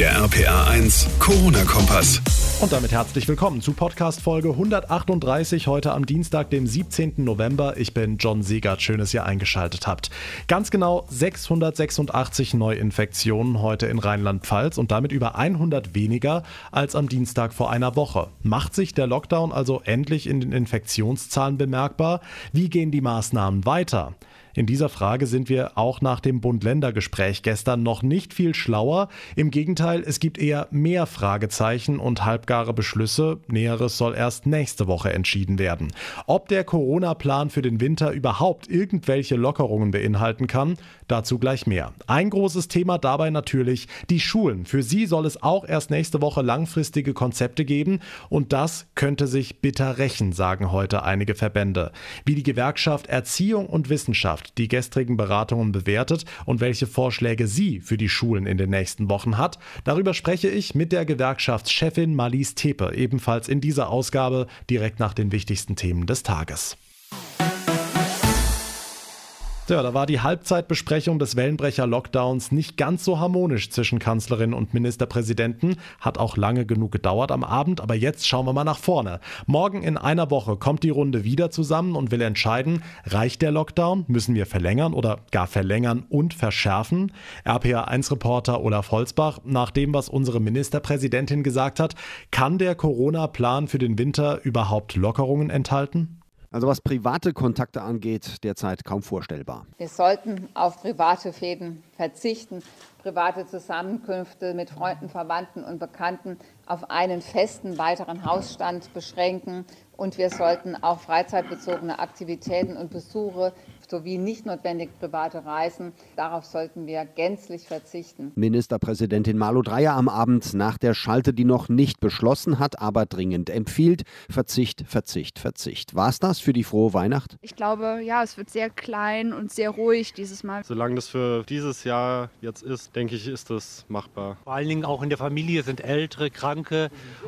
Der RPA 1 Corona-Kompass. Und damit herzlich willkommen zu Podcast Folge 138 heute am Dienstag, dem 17. November. Ich bin John Siegert. Schön, dass ihr eingeschaltet habt. Ganz genau 686 Neuinfektionen heute in Rheinland-Pfalz und damit über 100 weniger als am Dienstag vor einer Woche. Macht sich der Lockdown also endlich in den Infektionszahlen bemerkbar? Wie gehen die Maßnahmen weiter? In dieser Frage sind wir auch nach dem Bund-Länder-Gespräch gestern noch nicht viel schlauer. Im Gegenteil, es gibt eher mehr Fragezeichen und halbgare Beschlüsse. Näheres soll erst nächste Woche entschieden werden. Ob der Corona-Plan für den Winter überhaupt irgendwelche Lockerungen beinhalten kann, dazu gleich mehr. Ein großes Thema dabei natürlich die Schulen. Für sie soll es auch erst nächste Woche langfristige Konzepte geben und das könnte sich bitter rächen, sagen heute einige Verbände. Wie die Gewerkschaft Erziehung und Wissenschaft Die gestrigen Beratungen bewertet und welche Vorschläge sie für die Schulen in den nächsten Wochen hat. Darüber spreche ich mit der Gewerkschaftschefin Marlies Tepe, ebenfalls in dieser Ausgabe direkt nach den wichtigsten Themen des Tages. Ja, da war die Halbzeitbesprechung des Wellenbrecher-Lockdowns nicht ganz so harmonisch zwischen Kanzlerin und Ministerpräsidenten. Hat auch lange genug gedauert am Abend, aber jetzt schauen wir mal nach vorne. Morgen in einer Woche kommt die Runde wieder zusammen und will entscheiden, reicht der Lockdown? Müssen wir verlängern oder gar verlängern und verschärfen? RPA1-Reporter Olaf Holzbach, nach dem, was unsere Ministerpräsidentin gesagt hat, kann der Corona-Plan für den Winter überhaupt Lockerungen enthalten? Also was private Kontakte angeht, derzeit kaum vorstellbar. Wir sollten auf private Fäden verzichten, private Zusammenkünfte mit Freunden, Verwandten und Bekannten auf einen festen weiteren Hausstand beschränken und wir sollten auch freizeitbezogene Aktivitäten und Besuche sowie nicht notwendig private Reisen. Darauf sollten wir gänzlich verzichten. Ministerpräsidentin Malu Dreyer am Abend nach der Schalte, die noch nicht beschlossen hat, aber dringend empfiehlt. Verzicht, Verzicht, Verzicht. War es das für die frohe Weihnacht? Ich glaube, ja, es wird sehr klein und sehr ruhig dieses Mal. Solange das für dieses Jahr jetzt ist, denke ich, ist das machbar. Vor allen Dingen auch in der Familie sind Ältere, Kranke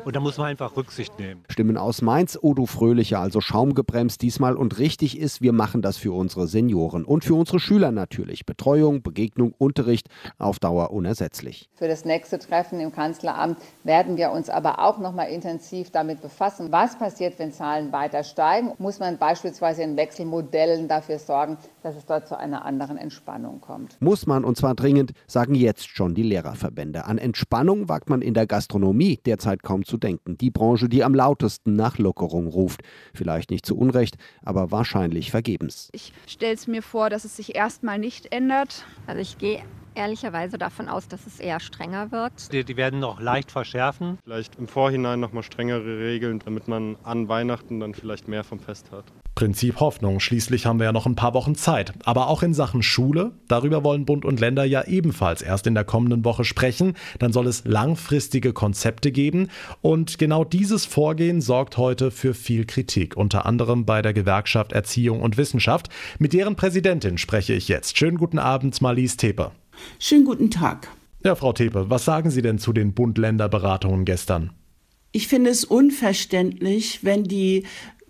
und da muss man einfach Rücksicht nehmen. Stimmen aus Mainz, Odo Fröhlicher, also schaumgebremst diesmal und richtig ist, wir machen das für unsere Senioren und für unsere Schüler natürlich. Betreuung, Begegnung, Unterricht auf Dauer unersetzlich. Für das nächste Treffen im Kanzleramt werden wir uns aber auch noch mal intensiv damit befassen, was passiert, wenn Zahlen weiter steigen. Muss man beispielsweise in Wechselmodellen dafür sorgen, dass es dort zu einer anderen Entspannung kommt. Muss man und zwar dringend, sagen jetzt schon die Lehrerverbände. An Entspannung wagt man in der Gastronomie derzeit kaum zu denken. Die Branche, die am lautesten nach Lockerung ruft. Vielleicht nicht zu Unrecht, aber wahrscheinlich vergebens. Ich stelle es mir vor, dass es sich erstmal nicht ändert. Also ich gehe ehrlicherweise davon aus, dass es eher strenger wird. Die, die werden noch leicht verschärfen. Vielleicht im Vorhinein noch mal strengere Regeln, damit man an Weihnachten dann vielleicht mehr vom Fest hat. Prinzip Hoffnung. Schließlich haben wir ja noch ein paar Wochen Zeit. Aber auch in Sachen Schule, darüber wollen Bund und Länder ja ebenfalls erst in der kommenden Woche sprechen. Dann soll es langfristige Konzepte geben. Und genau dieses Vorgehen sorgt heute für viel Kritik, unter anderem bei der Gewerkschaft Erziehung und Wissenschaft. Mit deren Präsidentin spreche ich jetzt. Schönen guten Abend, Marlies Tepe. Schönen guten Tag. Ja, Frau Tepe, was sagen Sie denn zu den Bund-Länder-Beratungen gestern? Ich finde es unverständlich, wenn die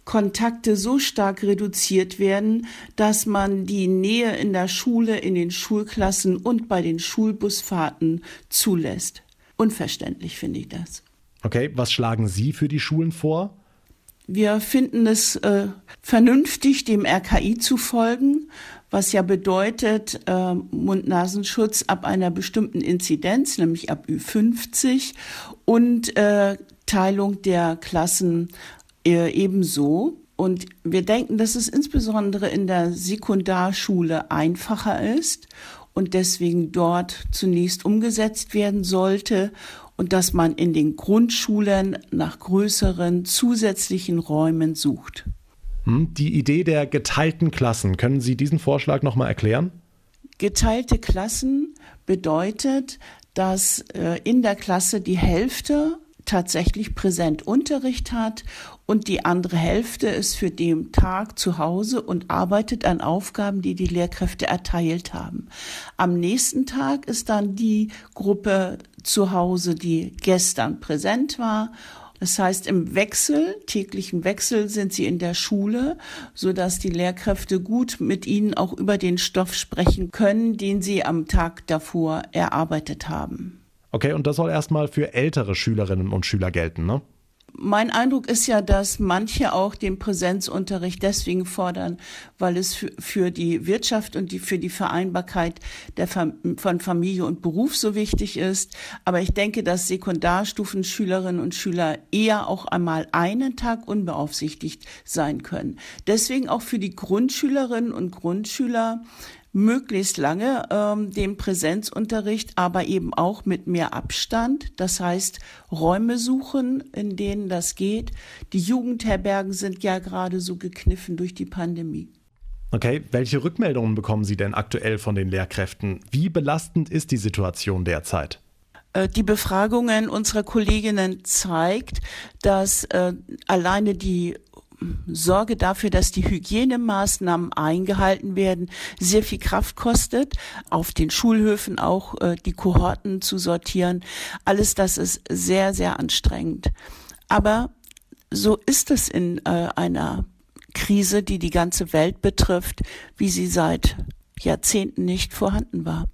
Kontakte so stark reduziert werden, dass man die Nähe in der Schule, in den Schulklassen und bei den Schulbusfahrten zulässt. Unverständlich finde ich das. Okay, was schlagen Sie für die Schulen vor? Wir finden es äh, vernünftig, dem RKI zu folgen, was ja bedeutet äh, Mund-Nasenschutz ab einer bestimmten Inzidenz, nämlich ab Ü50 und äh, Teilung der Klassen ebenso. Und wir denken, dass es insbesondere in der Sekundarschule einfacher ist und deswegen dort zunächst umgesetzt werden sollte und dass man in den Grundschulen nach größeren zusätzlichen Räumen sucht. Hm, die Idee der geteilten Klassen, können Sie diesen Vorschlag noch mal erklären? Geteilte Klassen bedeutet, dass äh, in der Klasse die Hälfte tatsächlich präsent Unterricht hat und die andere Hälfte ist für den Tag zu Hause und arbeitet an Aufgaben, die die Lehrkräfte erteilt haben. Am nächsten Tag ist dann die Gruppe zu Hause, die gestern präsent war das heißt, im Wechsel, täglichen Wechsel sind sie in der Schule, so dass die Lehrkräfte gut mit ihnen auch über den Stoff sprechen können, den sie am Tag davor erarbeitet haben. Okay, und das soll erstmal für ältere Schülerinnen und Schüler gelten, ne? Mein Eindruck ist ja, dass manche auch den Präsenzunterricht deswegen fordern, weil es für, für die Wirtschaft und die, für die Vereinbarkeit der, von Familie und Beruf so wichtig ist. Aber ich denke, dass Sekundarstufenschülerinnen und Schüler eher auch einmal einen Tag unbeaufsichtigt sein können. Deswegen auch für die Grundschülerinnen und Grundschüler möglichst lange ähm, den Präsenzunterricht, aber eben auch mit mehr Abstand. Das heißt, Räume suchen, in denen das geht. Die Jugendherbergen sind ja gerade so gekniffen durch die Pandemie. Okay, welche Rückmeldungen bekommen Sie denn aktuell von den Lehrkräften? Wie belastend ist die Situation derzeit? Äh, die Befragungen unserer Kolleginnen zeigt, dass äh, alleine die Sorge dafür, dass die Hygienemaßnahmen eingehalten werden, sehr viel Kraft kostet. Auf den Schulhöfen auch äh, die Kohorten zu sortieren. Alles das ist sehr, sehr anstrengend. Aber so ist es in äh, einer Krise, die die ganze Welt betrifft, wie sie seit Jahrzehnten nicht vorhanden war.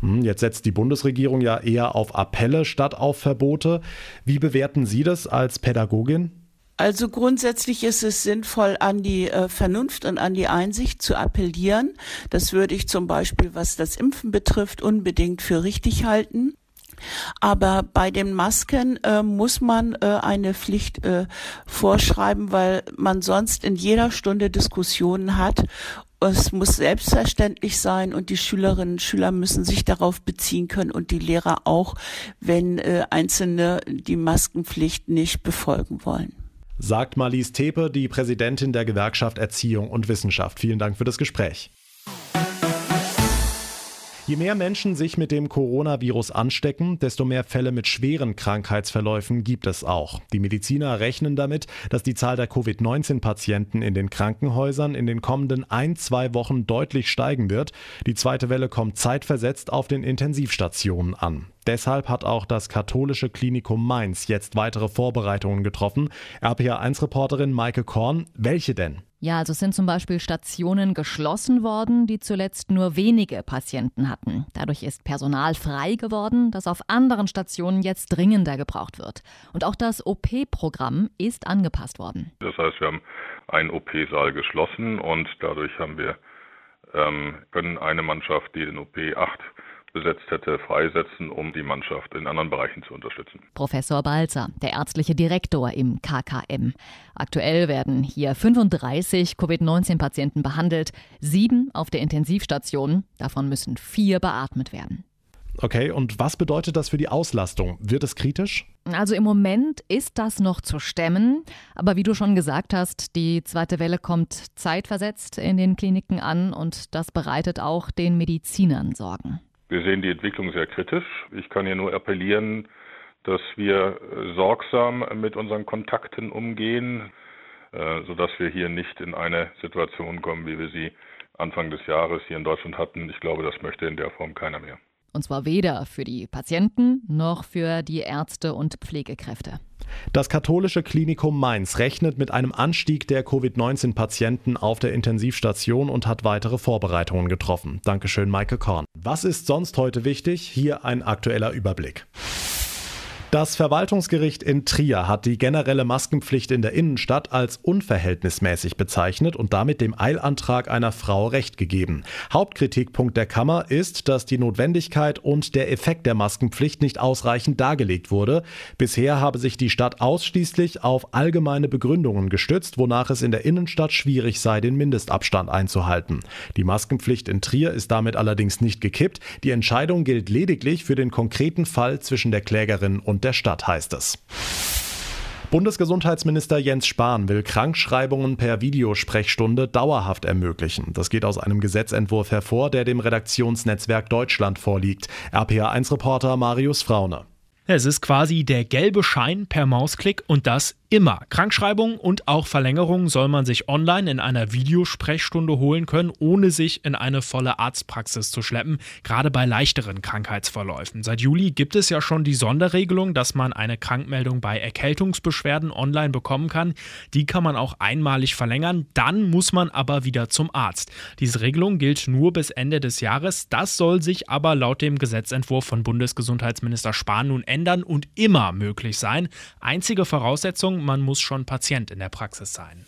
Hm, jetzt setzt die Bundesregierung ja eher auf Appelle statt auf Verbote. Wie bewerten Sie das als Pädagogin? Also grundsätzlich ist es sinnvoll, an die äh, Vernunft und an die Einsicht zu appellieren. Das würde ich zum Beispiel, was das Impfen betrifft, unbedingt für richtig halten. Aber bei den Masken äh, muss man äh, eine Pflicht äh, vorschreiben, weil man sonst in jeder Stunde Diskussionen hat. Es muss selbstverständlich sein und die Schülerinnen und Schüler müssen sich darauf beziehen können und die Lehrer auch, wenn äh, Einzelne die Maskenpflicht nicht befolgen wollen sagt Marlies Tepe, die Präsidentin der Gewerkschaft Erziehung und Wissenschaft. Vielen Dank für das Gespräch. Je mehr Menschen sich mit dem Coronavirus anstecken, desto mehr Fälle mit schweren Krankheitsverläufen gibt es auch. Die Mediziner rechnen damit, dass die Zahl der Covid-19-Patienten in den Krankenhäusern in den kommenden ein, zwei Wochen deutlich steigen wird. Die zweite Welle kommt zeitversetzt auf den Intensivstationen an. Deshalb hat auch das katholische Klinikum Mainz jetzt weitere Vorbereitungen getroffen. RPA1-Reporterin Maike Korn, welche denn? Ja, also sind zum Beispiel Stationen geschlossen worden, die zuletzt nur wenige Patienten hatten. Dadurch ist Personal frei geworden, das auf anderen Stationen jetzt dringender gebraucht wird. Und auch das OP-Programm ist angepasst worden. Das heißt, wir haben einen OP-Saal geschlossen und dadurch haben wir ähm, können eine Mannschaft, die den OP 8 besetzt hätte, freisetzen, um die Mannschaft in anderen Bereichen zu unterstützen. Professor Balzer, der ärztliche Direktor im KKM. Aktuell werden hier 35 Covid-19-Patienten behandelt, sieben auf der Intensivstation. Davon müssen vier beatmet werden. Okay, und was bedeutet das für die Auslastung? Wird es kritisch? Also im Moment ist das noch zu stemmen, aber wie du schon gesagt hast, die zweite Welle kommt zeitversetzt in den Kliniken an und das bereitet auch den Medizinern Sorgen. Wir sehen die Entwicklung sehr kritisch. Ich kann hier nur appellieren, dass wir sorgsam mit unseren Kontakten umgehen, äh, sodass wir hier nicht in eine Situation kommen, wie wir sie Anfang des Jahres hier in Deutschland hatten. Ich glaube, das möchte in der Form keiner mehr. Und zwar weder für die Patienten noch für die Ärzte und Pflegekräfte. Das katholische Klinikum Mainz rechnet mit einem Anstieg der Covid-19-Patienten auf der Intensivstation und hat weitere Vorbereitungen getroffen. Dankeschön, Maike Korn. Was ist sonst heute wichtig? Hier ein aktueller Überblick. Das Verwaltungsgericht in Trier hat die generelle Maskenpflicht in der Innenstadt als unverhältnismäßig bezeichnet und damit dem Eilantrag einer Frau Recht gegeben. Hauptkritikpunkt der Kammer ist, dass die Notwendigkeit und der Effekt der Maskenpflicht nicht ausreichend dargelegt wurde. Bisher habe sich die Stadt ausschließlich auf allgemeine Begründungen gestützt, wonach es in der Innenstadt schwierig sei, den Mindestabstand einzuhalten. Die Maskenpflicht in Trier ist damit allerdings nicht gekippt. Die Entscheidung gilt lediglich für den konkreten Fall zwischen der Klägerin und der Stadt, heißt es. Bundesgesundheitsminister Jens Spahn will Krankschreibungen per Videosprechstunde dauerhaft ermöglichen. Das geht aus einem Gesetzentwurf hervor, der dem Redaktionsnetzwerk Deutschland vorliegt. RPA1-Reporter Marius Fraune. Es ist quasi der gelbe Schein per Mausklick und das immer. Krankschreibungen und auch Verlängerungen soll man sich online in einer Videosprechstunde holen können, ohne sich in eine volle Arztpraxis zu schleppen, gerade bei leichteren Krankheitsverläufen. Seit Juli gibt es ja schon die Sonderregelung, dass man eine Krankmeldung bei Erkältungsbeschwerden online bekommen kann. Die kann man auch einmalig verlängern, dann muss man aber wieder zum Arzt. Diese Regelung gilt nur bis Ende des Jahres. Das soll sich aber laut dem Gesetzentwurf von Bundesgesundheitsminister Spahn nun ändern und immer möglich sein. Einzige Voraussetzung man muss schon Patient in der Praxis sein.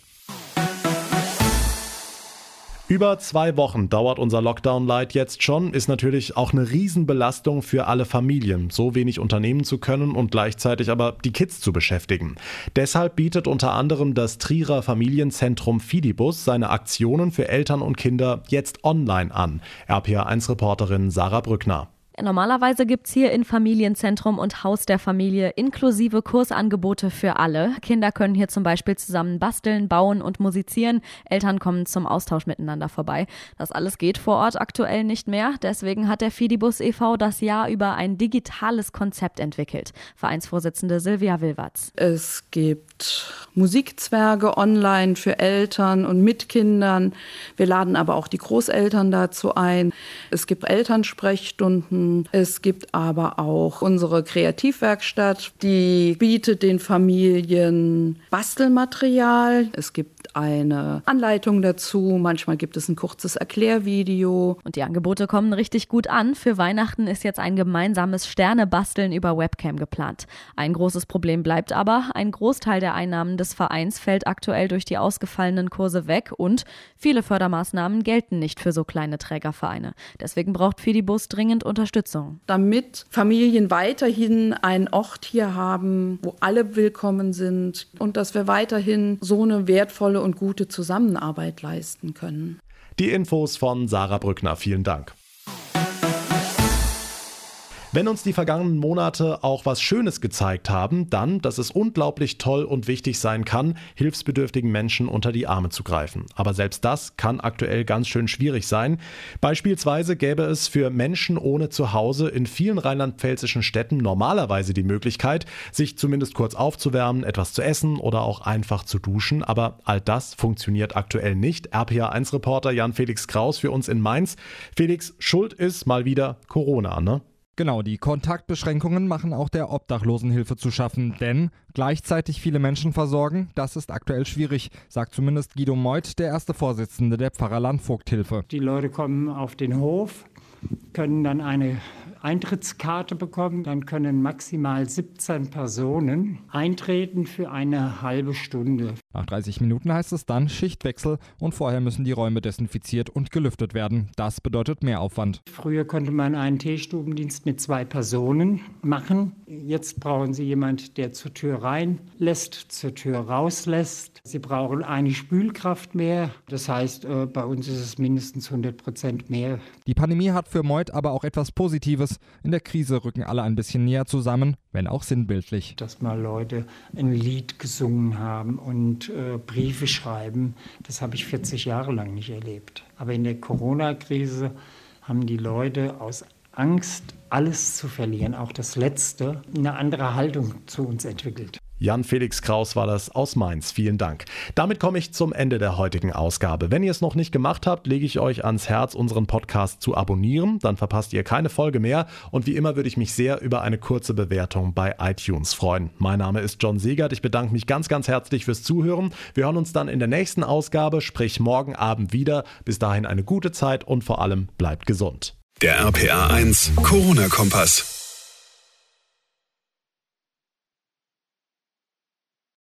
Über zwei Wochen dauert unser Lockdown-Light jetzt schon, ist natürlich auch eine Riesenbelastung für alle Familien, so wenig unternehmen zu können und gleichzeitig aber die Kids zu beschäftigen. Deshalb bietet unter anderem das Trierer Familienzentrum Fidibus seine Aktionen für Eltern und Kinder jetzt online an. RPA1-Reporterin Sarah Brückner. Normalerweise gibt es hier in Familienzentrum und Haus der Familie inklusive Kursangebote für alle. Kinder können hier zum Beispiel zusammen basteln, bauen und musizieren. Eltern kommen zum Austausch miteinander vorbei. Das alles geht vor Ort aktuell nicht mehr. Deswegen hat der Fidibus e.V. das Jahr über ein digitales Konzept entwickelt. Vereinsvorsitzende Silvia Wilwatz. Es gibt Musikzwerge online für Eltern und mit Kindern. Wir laden aber auch die Großeltern dazu ein. Es gibt Elternsprechstunden es gibt aber auch unsere Kreativwerkstatt, die bietet den Familien Bastelmaterial. Es gibt eine Anleitung dazu. Manchmal gibt es ein kurzes Erklärvideo. Und die Angebote kommen richtig gut an. Für Weihnachten ist jetzt ein gemeinsames Sternebasteln über Webcam geplant. Ein großes Problem bleibt aber, ein Großteil der Einnahmen des Vereins fällt aktuell durch die ausgefallenen Kurse weg und viele Fördermaßnahmen gelten nicht für so kleine Trägervereine. Deswegen braucht Fidibus dringend Unterstützung. Damit Familien weiterhin einen Ort hier haben, wo alle willkommen sind und dass wir weiterhin so eine wertvolle und gute Zusammenarbeit leisten können. Die Infos von Sarah Brückner. Vielen Dank. Wenn uns die vergangenen Monate auch was Schönes gezeigt haben, dann, dass es unglaublich toll und wichtig sein kann, hilfsbedürftigen Menschen unter die Arme zu greifen. Aber selbst das kann aktuell ganz schön schwierig sein. Beispielsweise gäbe es für Menschen ohne Zuhause in vielen rheinland-pfälzischen Städten normalerweise die Möglichkeit, sich zumindest kurz aufzuwärmen, etwas zu essen oder auch einfach zu duschen. Aber all das funktioniert aktuell nicht. RPA1-Reporter Jan-Felix Kraus für uns in Mainz. Felix, Schuld ist mal wieder Corona, ne? Genau, die Kontaktbeschränkungen machen auch der Obdachlosenhilfe zu schaffen, denn gleichzeitig viele Menschen versorgen, das ist aktuell schwierig, sagt zumindest Guido Meuth, der erste Vorsitzende der Pfarrer Landvogthilfe. Die Leute kommen auf den Hof, können dann eine Eintrittskarte bekommen. Dann können maximal 17 Personen eintreten für eine halbe Stunde. Nach 30 Minuten heißt es dann Schichtwechsel und vorher müssen die Räume desinfiziert und gelüftet werden. Das bedeutet mehr Aufwand. Früher konnte man einen Teestubendienst mit zwei Personen machen. Jetzt brauchen Sie jemanden, der zur Tür reinlässt, zur Tür rauslässt. Sie brauchen eine Spülkraft mehr. Das heißt, äh, bei uns ist es mindestens 100 Prozent mehr. Die Pandemie hat für Meut aber auch etwas Positives. In der Krise rücken alle ein bisschen näher zusammen, wenn auch sinnbildlich. Dass mal Leute ein Lied gesungen haben und äh, Briefe schreiben, das habe ich 40 Jahre lang nicht erlebt. Aber in der Corona-Krise haben die Leute aus Angst, alles zu verlieren, auch das Letzte, eine andere Haltung zu uns entwickelt. Jan Felix Kraus war das aus Mainz. Vielen Dank. Damit komme ich zum Ende der heutigen Ausgabe. Wenn ihr es noch nicht gemacht habt, lege ich euch ans Herz, unseren Podcast zu abonnieren. Dann verpasst ihr keine Folge mehr. Und wie immer würde ich mich sehr über eine kurze Bewertung bei iTunes freuen. Mein Name ist John Segert. Ich bedanke mich ganz, ganz herzlich fürs Zuhören. Wir hören uns dann in der nächsten Ausgabe, sprich morgen Abend wieder. Bis dahin eine gute Zeit und vor allem bleibt gesund. Der RPA 1 Corona-Kompass.